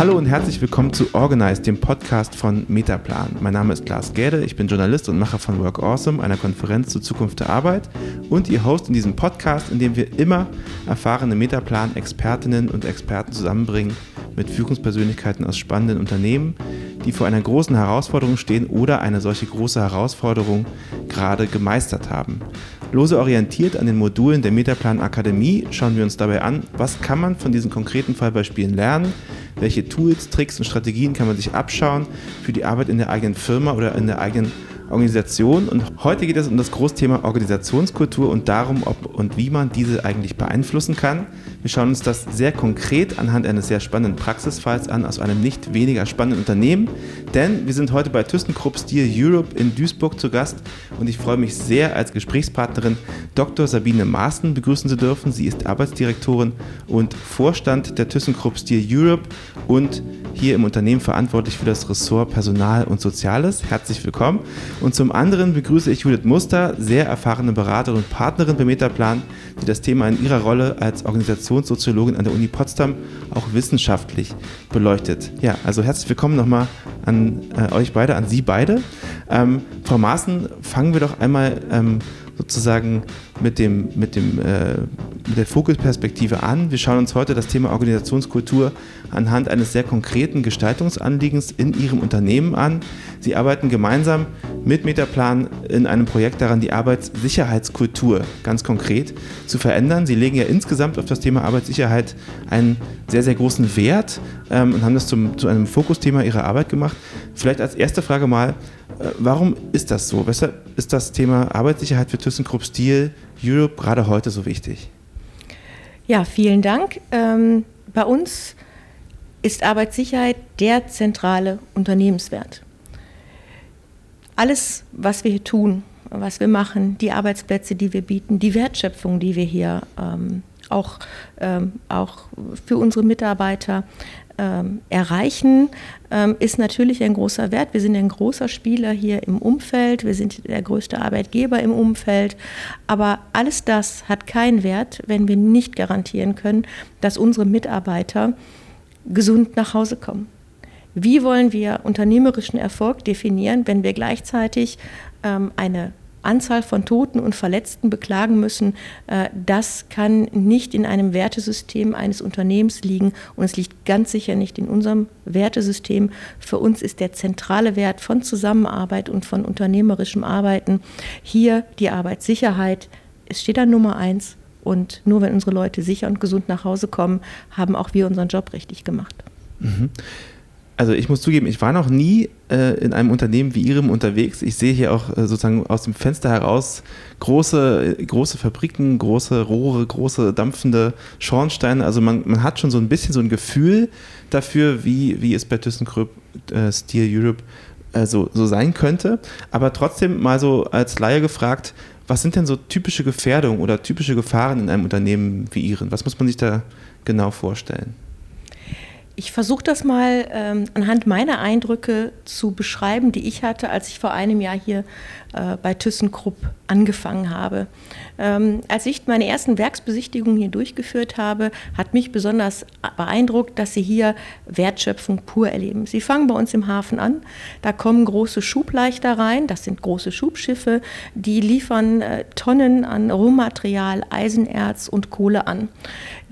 Hallo und herzlich willkommen zu Organize, dem Podcast von Metaplan. Mein Name ist Lars Gerde, ich bin Journalist und Macher von Work Awesome, einer Konferenz zur Zukunft der Arbeit und Ihr Host in diesem Podcast, in dem wir immer erfahrene Metaplan-Expertinnen und Experten zusammenbringen mit Führungspersönlichkeiten aus spannenden Unternehmen, die vor einer großen Herausforderung stehen oder eine solche große Herausforderung gerade gemeistert haben. Lose orientiert an den Modulen der Metaplan Akademie schauen wir uns dabei an, was kann man von diesen konkreten Fallbeispielen lernen, welche Tools, Tricks und Strategien kann man sich abschauen für die Arbeit in der eigenen Firma oder in der eigenen Organisation. Und heute geht es um das Großthema Organisationskultur und darum, ob und wie man diese eigentlich beeinflussen kann. Wir schauen uns das sehr konkret anhand eines sehr spannenden Praxisfalls an aus einem nicht weniger spannenden Unternehmen. Denn wir sind heute bei ThyssenKrupp Steel Europe in Duisburg zu Gast und ich freue mich sehr, als Gesprächspartnerin Dr. Sabine Maaßen begrüßen zu dürfen. Sie ist Arbeitsdirektorin und Vorstand der ThyssenKrupp Steel Europe und hier im Unternehmen verantwortlich für das Ressort Personal und Soziales. Herzlich willkommen. Und zum anderen begrüße ich Judith Muster, sehr erfahrene Beraterin und Partnerin bei Metaplan, die das Thema in ihrer Rolle als Organisationssoziologin an der Uni Potsdam auch wissenschaftlich beleuchtet. Ja, also herzlich willkommen nochmal an äh, euch beide, an Sie beide. Ähm, Frau Maaßen, fangen wir doch einmal ähm, sozusagen mit, dem, mit, dem, äh, mit der Fokusperspektive an. Wir schauen uns heute das Thema Organisationskultur anhand eines sehr konkreten Gestaltungsanliegens in Ihrem Unternehmen an. Sie arbeiten gemeinsam mit Metaplan in einem Projekt daran, die Arbeitssicherheitskultur ganz konkret zu verändern. Sie legen ja insgesamt auf das Thema Arbeitssicherheit einen sehr, sehr großen Wert ähm, und haben das zum, zu einem Fokusthema Ihrer Arbeit gemacht. Vielleicht als erste Frage mal, warum ist das so? Weshalb ist das Thema Arbeitssicherheit für ThyssenKrupp Steel Europe gerade heute so wichtig? Ja, vielen Dank. Ähm, bei uns ist Arbeitssicherheit der zentrale Unternehmenswert. Alles, was wir hier tun, was wir machen, die Arbeitsplätze, die wir bieten, die Wertschöpfung, die wir hier ähm, auch, ähm, auch für unsere Mitarbeiter ähm, erreichen, ähm, ist natürlich ein großer Wert. Wir sind ein großer Spieler hier im Umfeld, wir sind der größte Arbeitgeber im Umfeld, aber alles das hat keinen Wert, wenn wir nicht garantieren können, dass unsere Mitarbeiter gesund nach Hause kommen. Wie wollen wir unternehmerischen Erfolg definieren, wenn wir gleichzeitig ähm, eine Anzahl von Toten und Verletzten beklagen müssen, äh, das kann nicht in einem Wertesystem eines Unternehmens liegen und es liegt ganz sicher nicht in unserem Wertesystem. Für uns ist der zentrale Wert von Zusammenarbeit und von unternehmerischem Arbeiten hier die Arbeitssicherheit. Es steht an Nummer eins und nur wenn unsere Leute sicher und gesund nach Hause kommen, haben auch wir unseren Job richtig gemacht. Mhm also ich muss zugeben, ich war noch nie äh, in einem Unternehmen wie Ihrem unterwegs. Ich sehe hier auch äh, sozusagen aus dem Fenster heraus große, große Fabriken, große Rohre, große dampfende Schornsteine. Also man, man hat schon so ein bisschen so ein Gefühl dafür, wie, wie es bei ThyssenKrupp äh, Steel Europe äh, so, so sein könnte. Aber trotzdem mal so als Laie gefragt, was sind denn so typische Gefährdungen oder typische Gefahren in einem Unternehmen wie Ihren? Was muss man sich da genau vorstellen? Ich versuche das mal ähm, anhand meiner Eindrücke zu beschreiben, die ich hatte, als ich vor einem Jahr hier äh, bei ThyssenKrupp angefangen habe. Ähm, als ich meine ersten Werksbesichtigungen hier durchgeführt habe, hat mich besonders beeindruckt, dass Sie hier Wertschöpfung pur erleben. Sie fangen bei uns im Hafen an, da kommen große Schubleichter rein, das sind große Schubschiffe, die liefern äh, Tonnen an Rohmaterial, Eisenerz und Kohle an.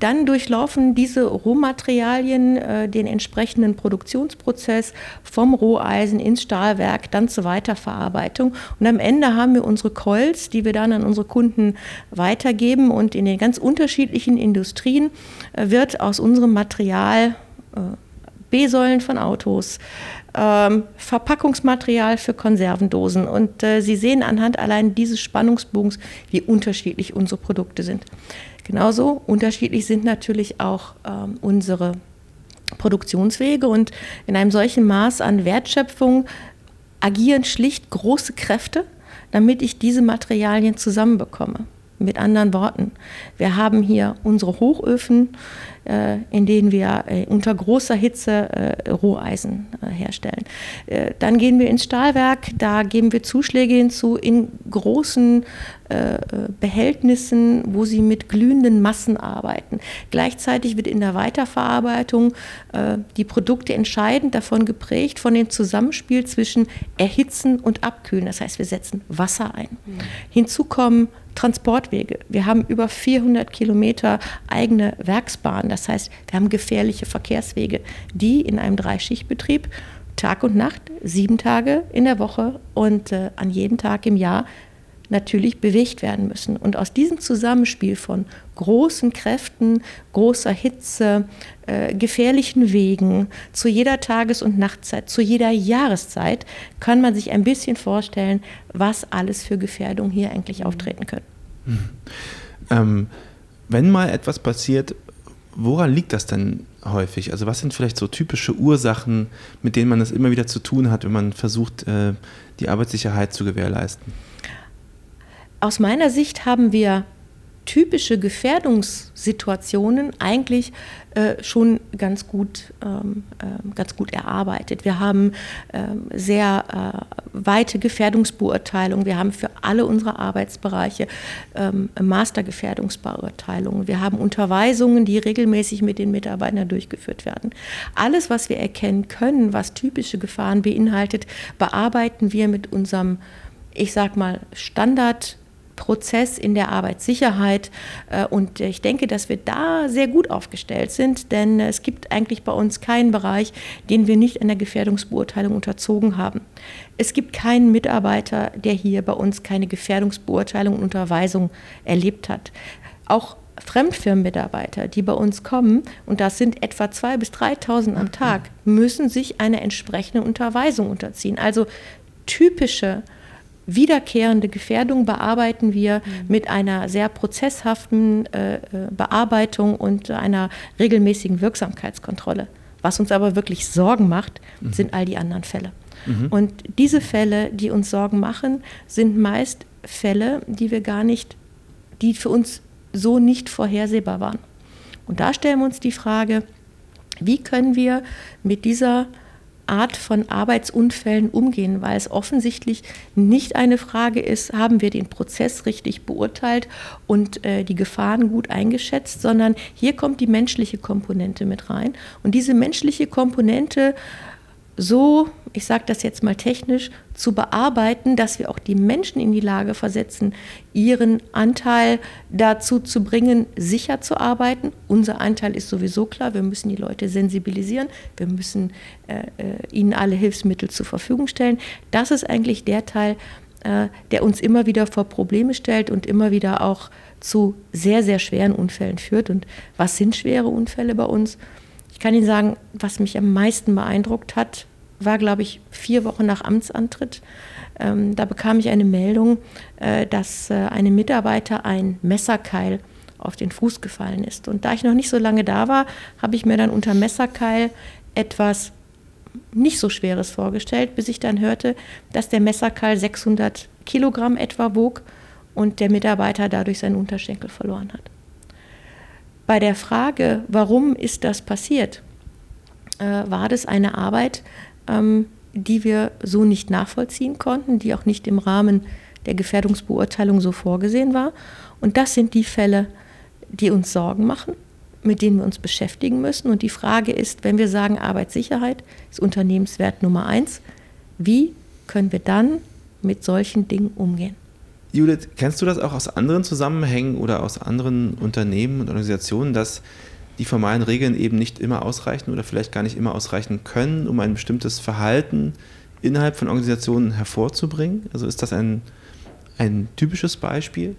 Dann durchlaufen diese Rohmaterialien äh, den entsprechenden Produktionsprozess vom Roheisen ins Stahlwerk, dann zur Weiterverarbeitung. Und am Ende haben wir unsere Coils, die wir dann an unsere Kunden weitergeben. Und in den ganz unterschiedlichen Industrien äh, wird aus unserem Material äh, B-Säulen von Autos, ähm, Verpackungsmaterial für Konservendosen. Und äh, Sie sehen anhand allein dieses Spannungsbogens, wie unterschiedlich unsere Produkte sind. Genauso unterschiedlich sind natürlich auch ähm, unsere Produktionswege und in einem solchen Maß an Wertschöpfung agieren schlicht große Kräfte, damit ich diese Materialien zusammenbekomme. Mit anderen Worten, wir haben hier unsere Hochöfen, in denen wir äh, unter großer Hitze äh, Roheisen äh, herstellen. Äh, dann gehen wir ins Stahlwerk, da geben wir Zuschläge hinzu in großen äh, Behältnissen, wo sie mit glühenden Massen arbeiten. Gleichzeitig wird in der Weiterverarbeitung äh, die Produkte entscheidend davon geprägt, von dem Zusammenspiel zwischen Erhitzen und Abkühlen. Das heißt, wir setzen Wasser ein. Mhm. Hinzu kommen Transportwege. Wir haben über 400 Kilometer eigene Werksbahnen. Das heißt, wir haben gefährliche Verkehrswege, die in einem Dreischichtbetrieb Tag und Nacht, sieben Tage in der Woche und äh, an jedem Tag im Jahr natürlich bewegt werden müssen. Und aus diesem Zusammenspiel von großen Kräften, großer Hitze, äh, gefährlichen Wegen, zu jeder Tages- und Nachtzeit, zu jeder Jahreszeit, kann man sich ein bisschen vorstellen, was alles für Gefährdungen hier eigentlich auftreten können. Hm. Ähm, wenn mal etwas passiert, woran liegt das denn häufig? Also was sind vielleicht so typische Ursachen, mit denen man es immer wieder zu tun hat, wenn man versucht, äh, die Arbeitssicherheit zu gewährleisten? aus meiner Sicht haben wir typische Gefährdungssituationen eigentlich äh, schon ganz gut, ähm, äh, ganz gut erarbeitet. Wir haben ähm, sehr äh, weite Gefährdungsbeurteilungen. Wir haben für alle unsere Arbeitsbereiche ähm, Mastergefährdungsbeurteilungen. Wir haben Unterweisungen, die regelmäßig mit den Mitarbeitern durchgeführt werden. Alles, was wir erkennen können, was typische Gefahren beinhaltet, bearbeiten wir mit unserem ich sag mal, Standard Prozess in der Arbeitssicherheit. Äh, und ich denke, dass wir da sehr gut aufgestellt sind, denn es gibt eigentlich bei uns keinen Bereich, den wir nicht einer Gefährdungsbeurteilung unterzogen haben. Es gibt keinen Mitarbeiter, der hier bei uns keine Gefährdungsbeurteilung und Unterweisung erlebt hat. Auch Fremdfirmenmitarbeiter, die bei uns kommen, und das sind etwa 2.000 bis 3.000 am Tag, müssen sich einer entsprechenden Unterweisung unterziehen. Also typische wiederkehrende Gefährdung bearbeiten wir mhm. mit einer sehr prozesshaften äh, äh, Bearbeitung und einer regelmäßigen Wirksamkeitskontrolle. Was uns aber wirklich Sorgen macht, mhm. sind all die anderen Fälle. Mhm. Und diese Fälle, die uns Sorgen machen, sind meist Fälle, die wir gar nicht, die für uns so nicht vorhersehbar waren. Und da stellen wir uns die Frage, wie können wir mit dieser Art von Arbeitsunfällen umgehen, weil es offensichtlich nicht eine Frage ist, haben wir den Prozess richtig beurteilt und äh, die Gefahren gut eingeschätzt, sondern hier kommt die menschliche Komponente mit rein. Und diese menschliche Komponente so, ich sage das jetzt mal technisch, zu bearbeiten, dass wir auch die Menschen in die Lage versetzen, ihren Anteil dazu zu bringen, sicher zu arbeiten. Unser Anteil ist sowieso klar, wir müssen die Leute sensibilisieren, wir müssen äh, äh ihnen alle Hilfsmittel zur Verfügung stellen. Das ist eigentlich der Teil, äh, der uns immer wieder vor Probleme stellt und immer wieder auch zu sehr, sehr schweren Unfällen führt. Und was sind schwere Unfälle bei uns? Ich kann Ihnen sagen, was mich am meisten beeindruckt hat, war, glaube ich, vier Wochen nach Amtsantritt. Ähm, da bekam ich eine Meldung, äh, dass äh, einem Mitarbeiter ein Messerkeil auf den Fuß gefallen ist. Und da ich noch nicht so lange da war, habe ich mir dann unter Messerkeil etwas nicht so Schweres vorgestellt, bis ich dann hörte, dass der Messerkeil 600 Kilogramm etwa wog und der Mitarbeiter dadurch seinen Unterschenkel verloren hat. Bei der Frage, warum ist das passiert, äh, war das eine Arbeit, ähm, die wir so nicht nachvollziehen konnten, die auch nicht im Rahmen der Gefährdungsbeurteilung so vorgesehen war. Und das sind die Fälle, die uns Sorgen machen, mit denen wir uns beschäftigen müssen. Und die Frage ist, wenn wir sagen, Arbeitssicherheit ist Unternehmenswert Nummer eins, wie können wir dann mit solchen Dingen umgehen? Judith, kennst du das auch aus anderen Zusammenhängen oder aus anderen Unternehmen und Organisationen, dass die formalen Regeln eben nicht immer ausreichen oder vielleicht gar nicht immer ausreichen können, um ein bestimmtes Verhalten innerhalb von Organisationen hervorzubringen? Also ist das ein, ein typisches Beispiel?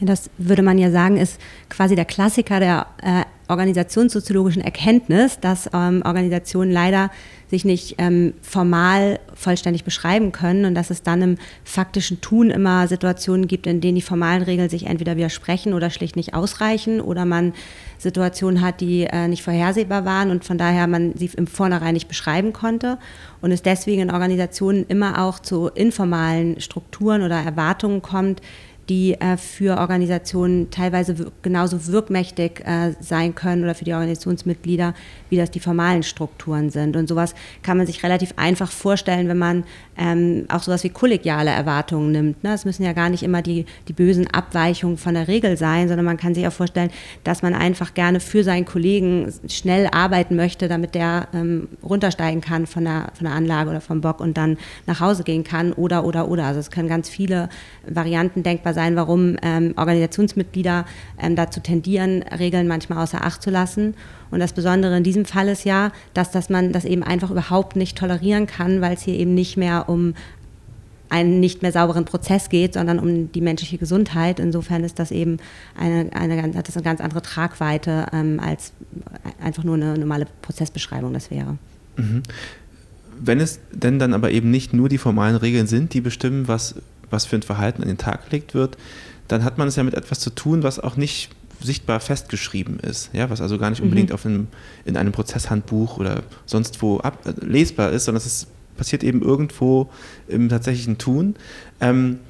Das würde man ja sagen, ist quasi der Klassiker der äh, organisationssoziologischen Erkenntnis, dass ähm, Organisationen leider sich nicht ähm, formal vollständig beschreiben können und dass es dann im faktischen Tun immer Situationen gibt, in denen die formalen Regeln sich entweder widersprechen oder schlicht nicht ausreichen oder man Situationen hat, die äh, nicht vorhersehbar waren und von daher man sie im Vornherein nicht beschreiben konnte und es deswegen in Organisationen immer auch zu informalen Strukturen oder Erwartungen kommt, die äh, für Organisationen teilweise genauso wirkmächtig äh, sein können oder für die Organisationsmitglieder, wie das die formalen Strukturen sind. Und sowas kann man sich relativ einfach vorstellen, wenn man ähm, auch sowas wie kollegiale Erwartungen nimmt. Ne? Es müssen ja gar nicht immer die, die bösen Abweichungen von der Regel sein, sondern man kann sich auch vorstellen, dass man einfach gerne für seinen Kollegen schnell arbeiten möchte, damit der ähm, runtersteigen kann von der, von der Anlage oder vom Bock und dann nach Hause gehen kann oder, oder, oder. Also es können ganz viele Varianten denkbar sein, warum ähm, Organisationsmitglieder ähm, dazu tendieren, Regeln manchmal außer Acht zu lassen. Und das Besondere in diesem Fall ist ja, dass, dass man das eben einfach überhaupt nicht tolerieren kann, weil es hier eben nicht mehr um einen nicht mehr sauberen Prozess geht, sondern um die menschliche Gesundheit. Insofern ist das eben eine, eine, hat das eine ganz andere Tragweite, ähm, als einfach nur eine normale Prozessbeschreibung das wäre. Mhm. Wenn es denn dann aber eben nicht nur die formalen Regeln sind, die bestimmen, was was für ein Verhalten an den Tag gelegt wird, dann hat man es ja mit etwas zu tun, was auch nicht sichtbar festgeschrieben ist, ja, was also gar nicht unbedingt mhm. auf einem, in einem Prozesshandbuch oder sonst wo ab, äh, lesbar ist, sondern es ist, passiert eben irgendwo im tatsächlichen Tun. Ähm,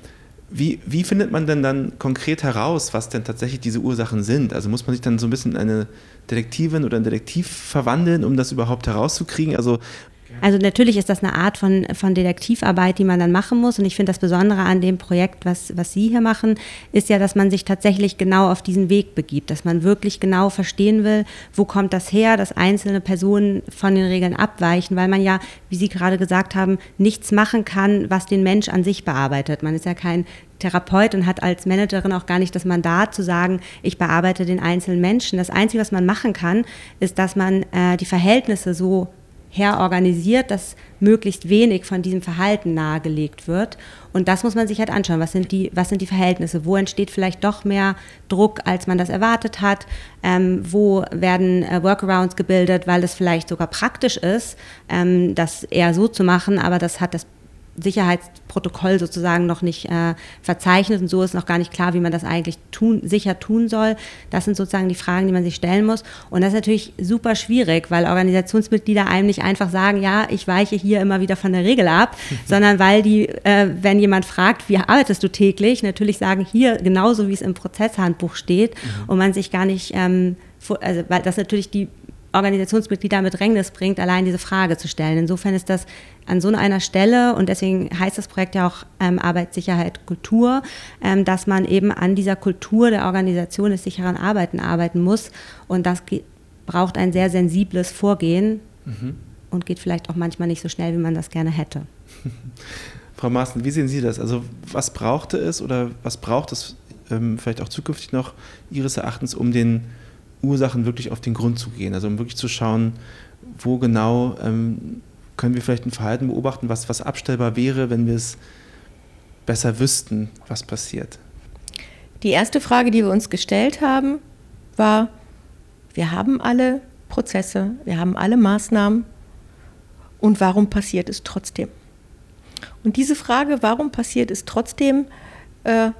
wie, wie findet man denn dann konkret heraus, was denn tatsächlich diese Ursachen sind? Also muss man sich dann so ein bisschen in eine Detektivin oder einen Detektiv verwandeln, um das überhaupt herauszukriegen? Also also natürlich ist das eine Art von, von Detektivarbeit, die man dann machen muss. Und ich finde das Besondere an dem Projekt, was, was Sie hier machen, ist ja, dass man sich tatsächlich genau auf diesen Weg begibt, dass man wirklich genau verstehen will, wo kommt das her, dass einzelne Personen von den Regeln abweichen, weil man ja, wie Sie gerade gesagt haben, nichts machen kann, was den Mensch an sich bearbeitet. Man ist ja kein Therapeut und hat als Managerin auch gar nicht das Mandat zu sagen, ich bearbeite den einzelnen Menschen. Das Einzige, was man machen kann, ist, dass man äh, die Verhältnisse so her organisiert, dass möglichst wenig von diesem Verhalten nahegelegt wird. Und das muss man sich halt anschauen. Was sind die, was sind die Verhältnisse? Wo entsteht vielleicht doch mehr Druck, als man das erwartet hat? Ähm, wo werden äh, Workarounds gebildet, weil es vielleicht sogar praktisch ist, ähm, das eher so zu machen, aber das hat das Sicherheitsprotokoll sozusagen noch nicht äh, verzeichnet und so ist noch gar nicht klar, wie man das eigentlich tun, sicher tun soll. Das sind sozusagen die Fragen, die man sich stellen muss. Und das ist natürlich super schwierig, weil Organisationsmitglieder einem nicht einfach sagen, ja, ich weiche hier immer wieder von der Regel ab, sondern weil die, äh, wenn jemand fragt, wie arbeitest du täglich, natürlich sagen, hier genauso wie es im Prozesshandbuch steht mhm. und man sich gar nicht ähm, also weil das natürlich die Organisationsmitglieder mit Bedrängnis bringt, allein diese Frage zu stellen. Insofern ist das an so einer Stelle, und deswegen heißt das Projekt ja auch ähm, Arbeitssicherheit Kultur, ähm, dass man eben an dieser Kultur der Organisation des sicheren Arbeiten arbeiten muss. Und das braucht ein sehr sensibles Vorgehen mhm. und geht vielleicht auch manchmal nicht so schnell, wie man das gerne hätte. Frau Maaßen, wie sehen Sie das? Also was brauchte es oder was braucht es ähm, vielleicht auch zukünftig noch Ihres Erachtens, um den Ursachen wirklich auf den Grund zu gehen. Also um wirklich zu schauen, wo genau ähm, können wir vielleicht ein Verhalten beobachten, was, was abstellbar wäre, wenn wir es besser wüssten, was passiert. Die erste Frage, die wir uns gestellt haben, war, wir haben alle Prozesse, wir haben alle Maßnahmen und warum passiert es trotzdem? Und diese Frage, warum passiert es trotzdem, äh,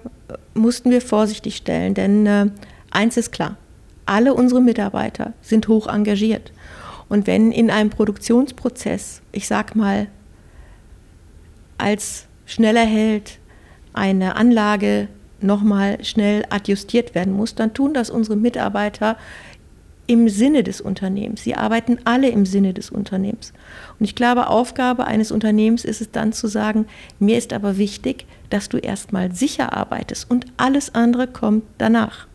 mussten wir vorsichtig stellen, denn äh, eins ist klar, alle unsere Mitarbeiter sind hoch engagiert. Und wenn in einem Produktionsprozess, ich sag mal, als schneller Held eine Anlage nochmal schnell adjustiert werden muss, dann tun das unsere Mitarbeiter im Sinne des Unternehmens. Sie arbeiten alle im Sinne des Unternehmens. Und ich glaube, Aufgabe eines Unternehmens ist es dann zu sagen, mir ist aber wichtig, dass du erstmal sicher arbeitest und alles andere kommt danach.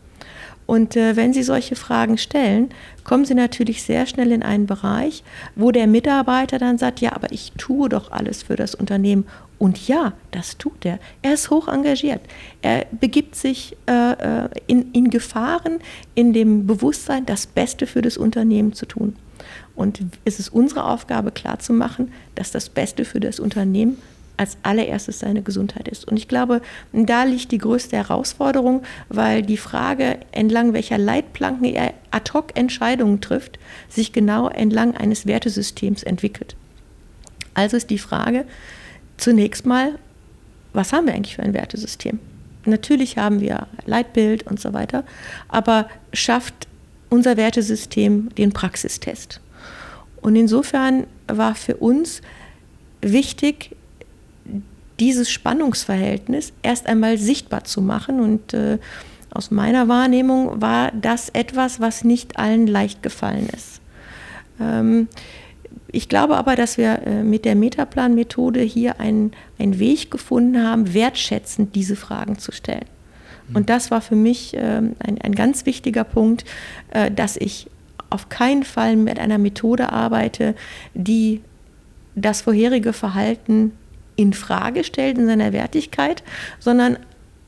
Und äh, wenn Sie solche Fragen stellen, kommen Sie natürlich sehr schnell in einen Bereich, wo der Mitarbeiter dann sagt, ja, aber ich tue doch alles für das Unternehmen. Und ja, das tut er. Er ist hoch engagiert. Er begibt sich äh, äh in, in Gefahren, in dem Bewusstsein, das Beste für das Unternehmen zu tun. Und es ist unsere Aufgabe klarzumachen, dass das Beste für das Unternehmen als allererstes seine Gesundheit ist. Und ich glaube, da liegt die größte Herausforderung, weil die Frage, entlang welcher Leitplanken er ad hoc Entscheidungen trifft, sich genau entlang eines Wertesystems entwickelt. Also ist die Frage zunächst mal, was haben wir eigentlich für ein Wertesystem? Natürlich haben wir Leitbild und so weiter, aber schafft unser Wertesystem den Praxistest? Und insofern war für uns wichtig, dieses Spannungsverhältnis erst einmal sichtbar zu machen. Und äh, aus meiner Wahrnehmung war das etwas, was nicht allen leicht gefallen ist. Ähm, ich glaube aber, dass wir äh, mit der Metaplan-Methode hier einen, einen Weg gefunden haben, wertschätzend diese Fragen zu stellen. Mhm. Und das war für mich ähm, ein, ein ganz wichtiger Punkt, äh, dass ich auf keinen Fall mit einer Methode arbeite, die das vorherige Verhalten in Frage stellt in seiner Wertigkeit, sondern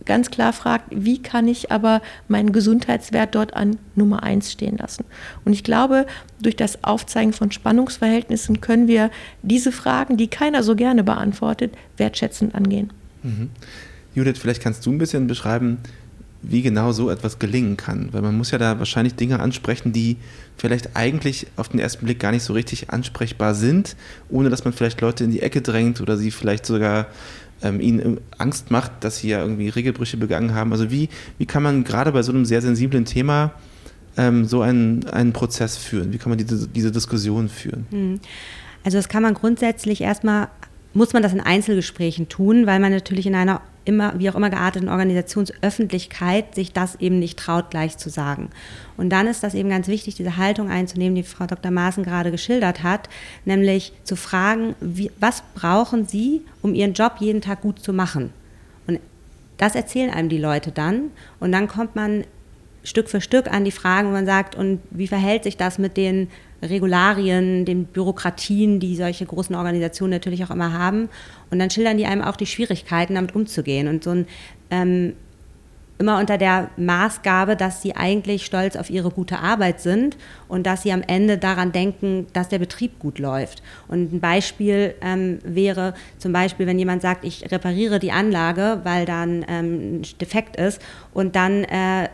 ganz klar fragt, wie kann ich aber meinen Gesundheitswert dort an Nummer eins stehen lassen. Und ich glaube, durch das Aufzeigen von Spannungsverhältnissen können wir diese Fragen, die keiner so gerne beantwortet, wertschätzend angehen. Mhm. Judith, vielleicht kannst du ein bisschen beschreiben, wie genau so etwas gelingen kann. Weil man muss ja da wahrscheinlich Dinge ansprechen, die vielleicht eigentlich auf den ersten Blick gar nicht so richtig ansprechbar sind, ohne dass man vielleicht Leute in die Ecke drängt oder sie vielleicht sogar ähm, ihnen Angst macht, dass sie ja irgendwie Regelbrüche begangen haben. Also wie, wie kann man gerade bei so einem sehr sensiblen Thema ähm, so einen, einen Prozess führen? Wie kann man diese, diese Diskussion führen? Hm. Also das kann man grundsätzlich erstmal, muss man das in Einzelgesprächen tun, weil man natürlich in einer immer, wie auch immer gearteten Organisationsöffentlichkeit sich das eben nicht traut, gleich zu sagen. Und dann ist das eben ganz wichtig, diese Haltung einzunehmen, die Frau Dr. Maaßen gerade geschildert hat, nämlich zu fragen, wie, was brauchen Sie, um Ihren Job jeden Tag gut zu machen? Und das erzählen einem die Leute dann und dann kommt man Stück für Stück an die Fragen, wo man sagt, und wie verhält sich das mit den Regularien, den Bürokratien, die solche großen Organisationen natürlich auch immer haben. Und dann schildern die einem auch die Schwierigkeiten, damit umzugehen. Und so ein ähm, immer unter der Maßgabe, dass sie eigentlich stolz auf ihre gute Arbeit sind und dass sie am Ende daran denken, dass der Betrieb gut läuft. Und ein Beispiel ähm, wäre zum Beispiel, wenn jemand sagt, ich repariere die Anlage, weil ähm, ein Defekt ist und dann äh,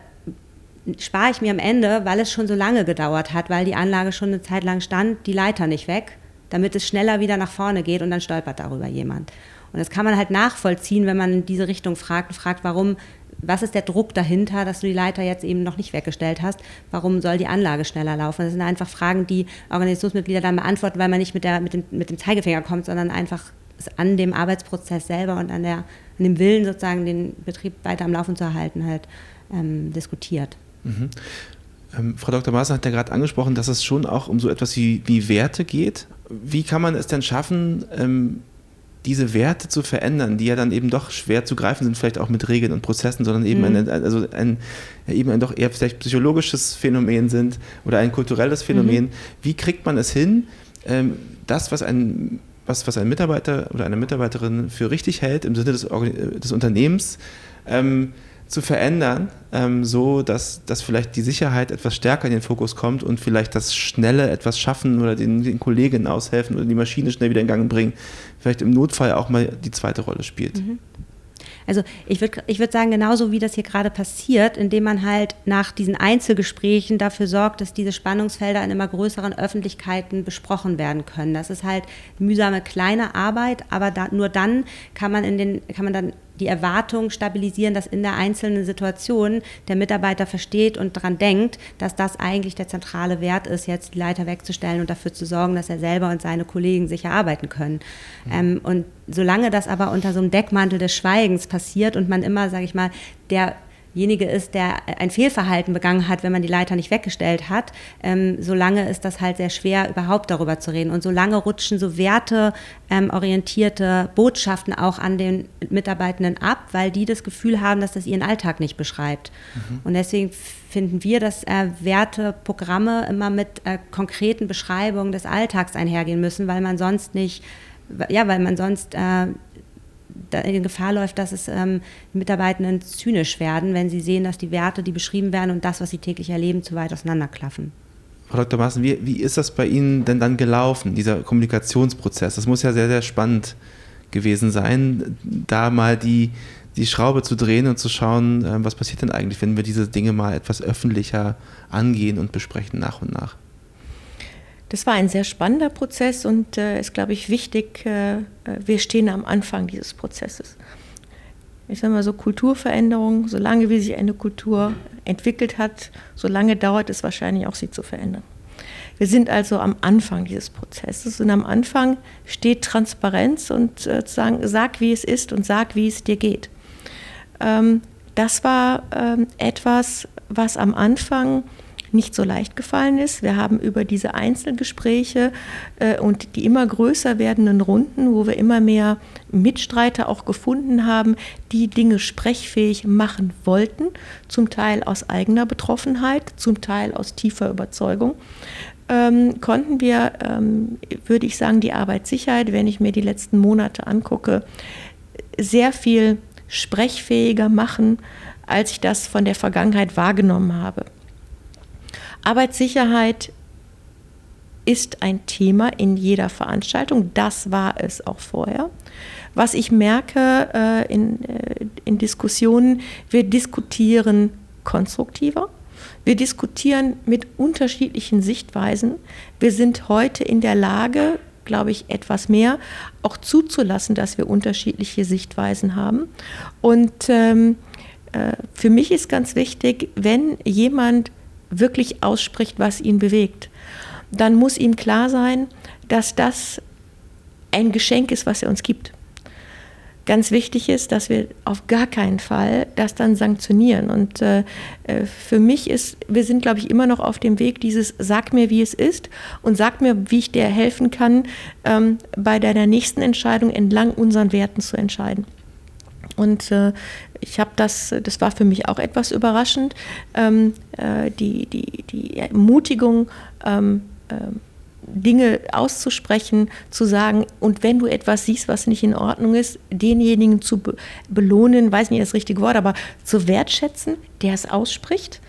spare ich mir am Ende, weil es schon so lange gedauert hat, weil die Anlage schon eine Zeit lang stand, die Leiter nicht weg, damit es schneller wieder nach vorne geht und dann stolpert darüber jemand. Und das kann man halt nachvollziehen, wenn man in diese Richtung fragt und fragt, warum, was ist der Druck dahinter, dass du die Leiter jetzt eben noch nicht weggestellt hast? Warum soll die Anlage schneller laufen? Das sind einfach Fragen, die Organisationsmitglieder dann beantworten, weil man nicht mit, der, mit, dem, mit dem Zeigefinger kommt, sondern einfach an dem Arbeitsprozess selber und an, der, an dem Willen sozusagen, den Betrieb weiter am Laufen zu erhalten, halt ähm, diskutiert. Mhm. Ähm, Frau Dr. Maaßen hat ja gerade angesprochen, dass es schon auch um so etwas wie, wie Werte geht. Wie kann man es denn schaffen, ähm, diese Werte zu verändern, die ja dann eben doch schwer zu greifen sind, vielleicht auch mit Regeln und Prozessen, sondern eben, mhm. ein, also ein, eben ein doch eher vielleicht psychologisches Phänomen sind oder ein kulturelles Phänomen. Mhm. Wie kriegt man es hin, ähm, das, was ein, was, was ein Mitarbeiter oder eine Mitarbeiterin für richtig hält im Sinne des, des Unternehmens, ähm, zu verändern, ähm, so dass, dass vielleicht die Sicherheit etwas stärker in den Fokus kommt und vielleicht das Schnelle etwas schaffen oder den, den Kolleginnen aushelfen oder die Maschine schnell wieder in Gang bringen, vielleicht im Notfall auch mal die zweite Rolle spielt. Mhm. Also ich würde ich würd sagen, genauso wie das hier gerade passiert, indem man halt nach diesen Einzelgesprächen dafür sorgt, dass diese Spannungsfelder in immer größeren Öffentlichkeiten besprochen werden können. Das ist halt mühsame kleine Arbeit, aber da, nur dann kann man in den, kann man dann die Erwartung stabilisieren, dass in der einzelnen Situation der Mitarbeiter versteht und daran denkt, dass das eigentlich der zentrale Wert ist, jetzt die Leiter wegzustellen und dafür zu sorgen, dass er selber und seine Kollegen sicher arbeiten können. Mhm. Ähm, und solange das aber unter so einem Deckmantel des Schweigens passiert und man immer, sage ich mal, der derjenige ist, der ein Fehlverhalten begangen hat, wenn man die Leiter nicht weggestellt hat, ähm, solange ist das halt sehr schwer, überhaupt darüber zu reden. Und solange rutschen so werteorientierte ähm, Botschaften auch an den Mitarbeitenden ab, weil die das Gefühl haben, dass das ihren Alltag nicht beschreibt. Mhm. Und deswegen finden wir, dass äh, Werteprogramme immer mit äh, konkreten Beschreibungen des Alltags einhergehen müssen, weil man sonst nicht, ja, weil man sonst äh, in Gefahr läuft, dass es ähm, Mitarbeitenden zynisch werden, wenn sie sehen, dass die Werte, die beschrieben werden und das, was sie täglich erleben, zu weit auseinanderklaffen. Frau Dr. Maaßen, wie, wie ist das bei Ihnen denn dann gelaufen, dieser Kommunikationsprozess? Das muss ja sehr, sehr spannend gewesen sein, da mal die, die Schraube zu drehen und zu schauen, ähm, was passiert denn eigentlich, wenn wir diese Dinge mal etwas öffentlicher angehen und besprechen nach und nach. Das war ein sehr spannender Prozess und äh, ist, glaube ich, wichtig. Äh, wir stehen am Anfang dieses Prozesses. Ich sage mal so, Kulturveränderung, solange wie sich eine Kultur entwickelt hat, solange dauert es wahrscheinlich auch, sie zu verändern. Wir sind also am Anfang dieses Prozesses und am Anfang steht Transparenz und äh, sagen, sag, wie es ist und sag, wie es dir geht. Ähm, das war ähm, etwas, was am Anfang nicht so leicht gefallen ist. Wir haben über diese Einzelgespräche äh, und die immer größer werdenden Runden, wo wir immer mehr Mitstreiter auch gefunden haben, die Dinge sprechfähig machen wollten, zum Teil aus eigener Betroffenheit, zum Teil aus tiefer Überzeugung, ähm, konnten wir, ähm, würde ich sagen, die Arbeitssicherheit, wenn ich mir die letzten Monate angucke, sehr viel sprechfähiger machen, als ich das von der Vergangenheit wahrgenommen habe. Arbeitssicherheit ist ein Thema in jeder Veranstaltung. Das war es auch vorher. Was ich merke äh, in, äh, in Diskussionen, wir diskutieren konstruktiver. Wir diskutieren mit unterschiedlichen Sichtweisen. Wir sind heute in der Lage, glaube ich, etwas mehr auch zuzulassen, dass wir unterschiedliche Sichtweisen haben. Und ähm, äh, für mich ist ganz wichtig, wenn jemand wirklich ausspricht, was ihn bewegt, dann muss ihm klar sein, dass das ein Geschenk ist, was er uns gibt. Ganz wichtig ist, dass wir auf gar keinen Fall das dann sanktionieren. Und äh, äh für mich ist, wir sind, glaube ich, immer noch auf dem Weg, dieses Sag mir, wie es ist und sag mir, wie ich dir helfen kann, ähm, bei deiner nächsten Entscheidung entlang unseren Werten zu entscheiden. Und äh, ich habe das, das war für mich auch etwas überraschend, ähm, äh, die, die, die Ermutigung, ähm, äh, Dinge auszusprechen, zu sagen, und wenn du etwas siehst, was nicht in Ordnung ist, denjenigen zu be belohnen, weiß nicht das richtige Wort, aber zu wertschätzen, der es ausspricht.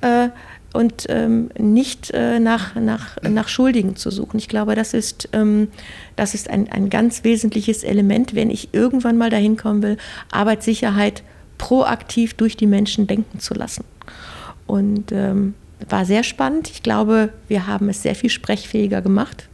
Äh, und ähm, nicht äh, nach, nach, nach Schuldigen zu suchen. Ich glaube, das ist, ähm, das ist ein, ein ganz wesentliches Element, wenn ich irgendwann mal dahin kommen will, Arbeitssicherheit proaktiv durch die Menschen denken zu lassen. Und ähm, war sehr spannend. Ich glaube, wir haben es sehr viel sprechfähiger gemacht.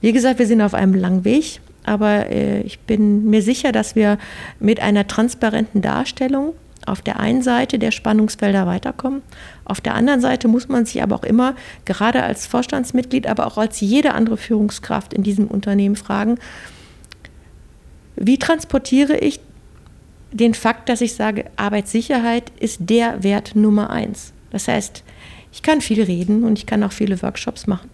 Wie gesagt, wir sind auf einem langen Weg, aber äh, ich bin mir sicher, dass wir mit einer transparenten Darstellung auf der einen Seite der Spannungsfelder weiterkommen. Auf der anderen Seite muss man sich aber auch immer, gerade als Vorstandsmitglied, aber auch als jede andere Führungskraft in diesem Unternehmen fragen, wie transportiere ich den Fakt, dass ich sage, Arbeitssicherheit ist der Wert Nummer eins. Das heißt, ich kann viel reden und ich kann auch viele Workshops machen.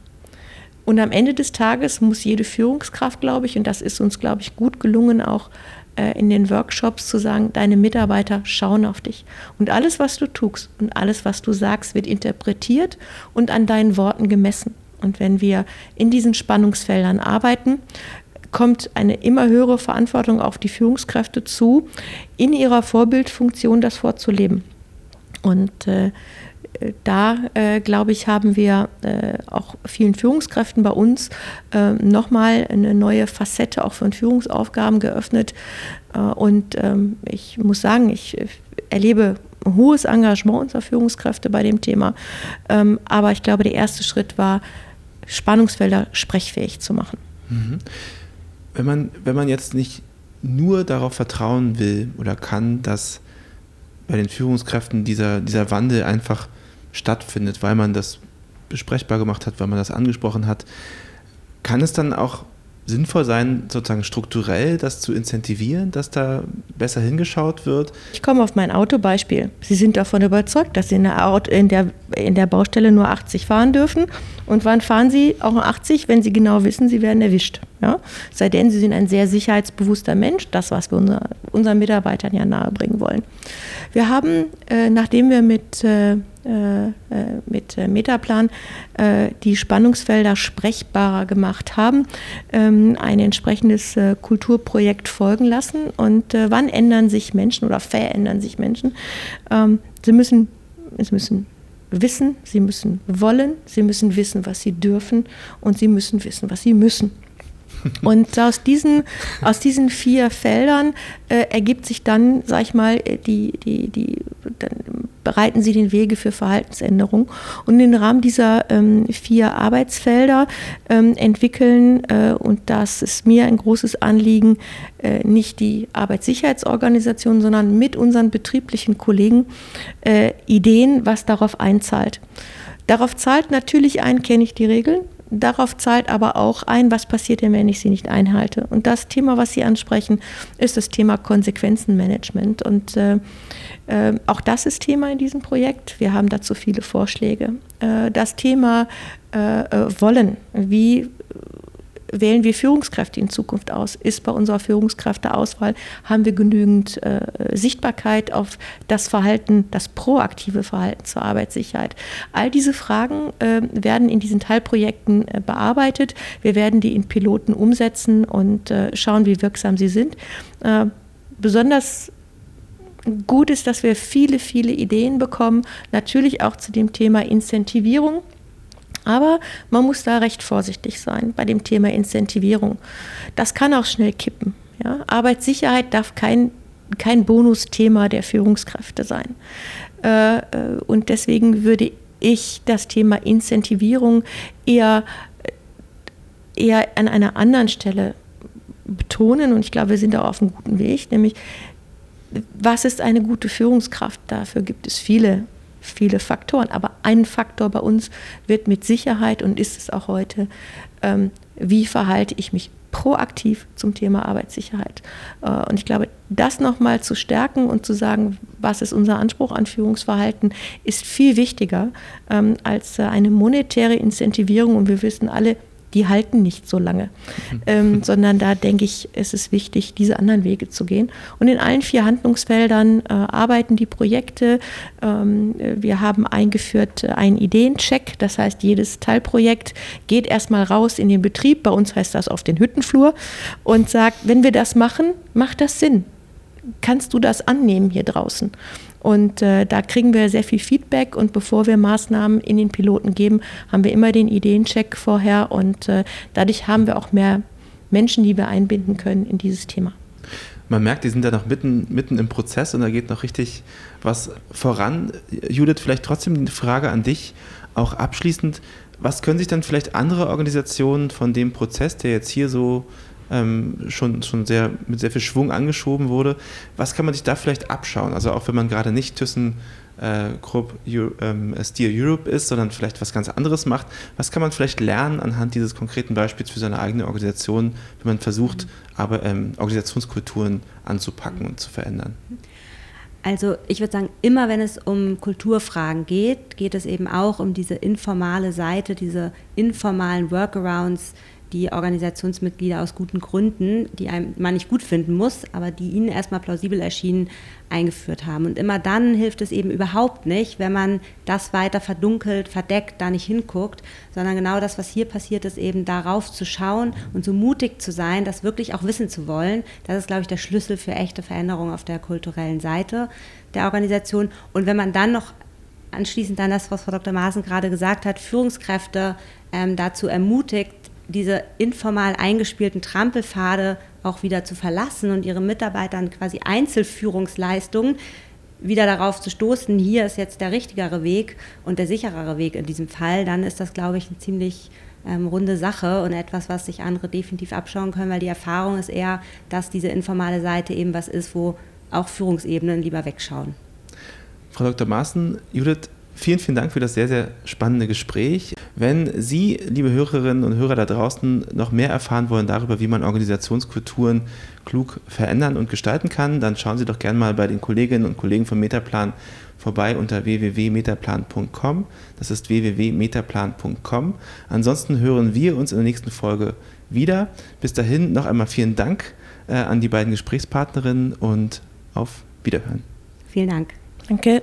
Und am Ende des Tages muss jede Führungskraft, glaube ich, und das ist uns, glaube ich, gut gelungen, auch äh, in den Workshops zu sagen, deine Mitarbeiter schauen auf dich. Und alles, was du tust und alles, was du sagst, wird interpretiert und an deinen Worten gemessen. Und wenn wir in diesen Spannungsfeldern arbeiten, kommt eine immer höhere Verantwortung auf die Führungskräfte zu, in ihrer Vorbildfunktion das vorzuleben. Und äh, da, äh, glaube ich, haben wir äh, auch vielen Führungskräften bei uns äh, nochmal eine neue Facette auch von Führungsaufgaben geöffnet. Äh, und ähm, ich muss sagen, ich erlebe ein hohes Engagement unserer Führungskräfte bei dem Thema. Ähm, aber ich glaube, der erste Schritt war, Spannungsfelder sprechfähig zu machen. Mhm. Wenn, man, wenn man jetzt nicht nur darauf vertrauen will oder kann, dass bei den Führungskräften dieser, dieser Wandel einfach stattfindet, weil man das besprechbar gemacht hat, weil man das angesprochen hat. Kann es dann auch sinnvoll sein, sozusagen strukturell das zu incentivieren, dass da besser hingeschaut wird? Ich komme auf mein Autobeispiel. Sie sind davon überzeugt, dass Sie in der, Auto, in der, in der Baustelle nur 80 fahren dürfen. Und wann fahren Sie auch 80, wenn Sie genau wissen, Sie werden erwischt? Ja? Sei denn, Sie sind ein sehr sicherheitsbewusster Mensch, das, was wir unser, unseren Mitarbeitern ja nahebringen wollen. Wir haben, äh, nachdem wir mit äh, äh, äh, mit äh, Metaplan die Spannungsfelder sprechbarer gemacht haben, ähm, ein entsprechendes Kulturprojekt folgen lassen. Und wann ändern sich Menschen oder verändern sich Menschen? Ähm, sie müssen, sie müssen wissen, sie müssen wollen, sie müssen wissen, was sie dürfen und sie müssen wissen, was sie müssen. Und aus diesen, aus diesen vier Feldern äh, ergibt sich dann, sag ich mal, die, die, die, dann bereiten sie den Wege für Verhaltensänderung. Und im Rahmen dieser ähm, vier Arbeitsfelder ähm, entwickeln, äh, und das ist mir ein großes Anliegen, äh, nicht die Arbeitssicherheitsorganisation, sondern mit unseren betrieblichen Kollegen äh, Ideen, was darauf einzahlt. Darauf zahlt natürlich ein, kenne ich die Regeln, darauf zahlt aber auch ein, was passiert denn, wenn ich sie nicht einhalte. Und das Thema, was Sie ansprechen, ist das Thema Konsequenzenmanagement. Und äh, äh, auch das ist Thema in diesem Projekt. Wir haben dazu viele Vorschläge. Äh, das Thema äh, äh, Wollen, wie wählen wir Führungskräfte in Zukunft aus? Ist bei unserer Führungskräfteauswahl, haben wir genügend äh, Sichtbarkeit auf das Verhalten, das proaktive Verhalten zur Arbeitssicherheit? All diese Fragen äh, werden in diesen Teilprojekten äh, bearbeitet. Wir werden die in Piloten umsetzen und äh, schauen, wie wirksam sie sind. Äh, besonders gut ist, dass wir viele, viele Ideen bekommen, natürlich auch zu dem Thema Incentivierung. Aber man muss da recht vorsichtig sein bei dem Thema Incentivierung. Das kann auch schnell kippen. Ja? Arbeitssicherheit darf kein, kein Bonusthema der Führungskräfte sein. Äh, äh, und deswegen würde ich das Thema Incentivierung eher, eher an einer anderen Stelle betonen. Und ich glaube, wir sind da auf einem guten Weg, nämlich was ist eine gute Führungskraft? Dafür gibt es viele viele Faktoren. Aber ein Faktor bei uns wird mit Sicherheit und ist es auch heute, ähm, wie verhalte ich mich proaktiv zum Thema Arbeitssicherheit. Äh, und ich glaube, das nochmal zu stärken und zu sagen, was ist unser Anspruch an Führungsverhalten, ist viel wichtiger ähm, als äh, eine monetäre Incentivierung. Und wir wissen alle, die halten nicht so lange, ähm, sondern da denke ich, es ist wichtig, diese anderen Wege zu gehen. Und in allen vier Handlungsfeldern äh, arbeiten die Projekte. Ähm, wir haben eingeführt äh, einen Ideencheck, das heißt, jedes Teilprojekt geht erstmal raus in den Betrieb, bei uns heißt das auf den Hüttenflur, und sagt, wenn wir das machen, macht das Sinn? Kannst du das annehmen hier draußen? Und äh, da kriegen wir sehr viel Feedback und bevor wir Maßnahmen in den Piloten geben, haben wir immer den Ideencheck vorher und äh, dadurch haben wir auch mehr Menschen, die wir einbinden können in dieses Thema. Man merkt, die sind da noch mitten, mitten im Prozess und da geht noch richtig was voran. Judith, vielleicht trotzdem eine Frage an dich, auch abschließend. Was können sich dann vielleicht andere Organisationen von dem Prozess, der jetzt hier so ähm, schon, schon sehr, mit sehr viel Schwung angeschoben wurde. Was kann man sich da vielleicht abschauen? Also auch wenn man gerade nicht Thyssen äh, Group ähm, Steer Europe ist, sondern vielleicht was ganz anderes macht. Was kann man vielleicht lernen anhand dieses konkreten Beispiels für seine eigene Organisation, wenn man versucht, aber ähm, Organisationskulturen anzupacken und zu verändern? Also ich würde sagen, immer wenn es um Kulturfragen geht, geht es eben auch um diese informale Seite, diese informalen Workarounds, die Organisationsmitglieder aus guten Gründen, die man nicht gut finden muss, aber die ihnen erstmal plausibel erschienen, eingeführt haben. Und immer dann hilft es eben überhaupt nicht, wenn man das weiter verdunkelt, verdeckt, da nicht hinguckt, sondern genau das, was hier passiert ist, eben darauf zu schauen und so mutig zu sein, das wirklich auch wissen zu wollen. Das ist, glaube ich, der Schlüssel für echte Veränderungen auf der kulturellen Seite der Organisation. Und wenn man dann noch anschließend dann das, was Frau Dr. Maaßen gerade gesagt hat, Führungskräfte ähm, dazu ermutigt, diese informal eingespielten Trampelpfade auch wieder zu verlassen und ihre Mitarbeitern quasi Einzelführungsleistungen wieder darauf zu stoßen, hier ist jetzt der richtigere Weg und der sicherere Weg in diesem Fall, dann ist das, glaube ich, eine ziemlich ähm, runde Sache und etwas, was sich andere definitiv abschauen können, weil die Erfahrung ist eher, dass diese informale Seite eben was ist, wo auch Führungsebenen lieber wegschauen. Frau Dr. Maaßen, Judith, Vielen, vielen Dank für das sehr, sehr spannende Gespräch. Wenn Sie, liebe Hörerinnen und Hörer da draußen, noch mehr erfahren wollen darüber, wie man Organisationskulturen klug verändern und gestalten kann, dann schauen Sie doch gerne mal bei den Kolleginnen und Kollegen vom Metaplan vorbei unter www.metaplan.com. Das ist www.metaplan.com. Ansonsten hören wir uns in der nächsten Folge wieder. Bis dahin noch einmal vielen Dank äh, an die beiden Gesprächspartnerinnen und auf Wiederhören. Vielen Dank. Danke.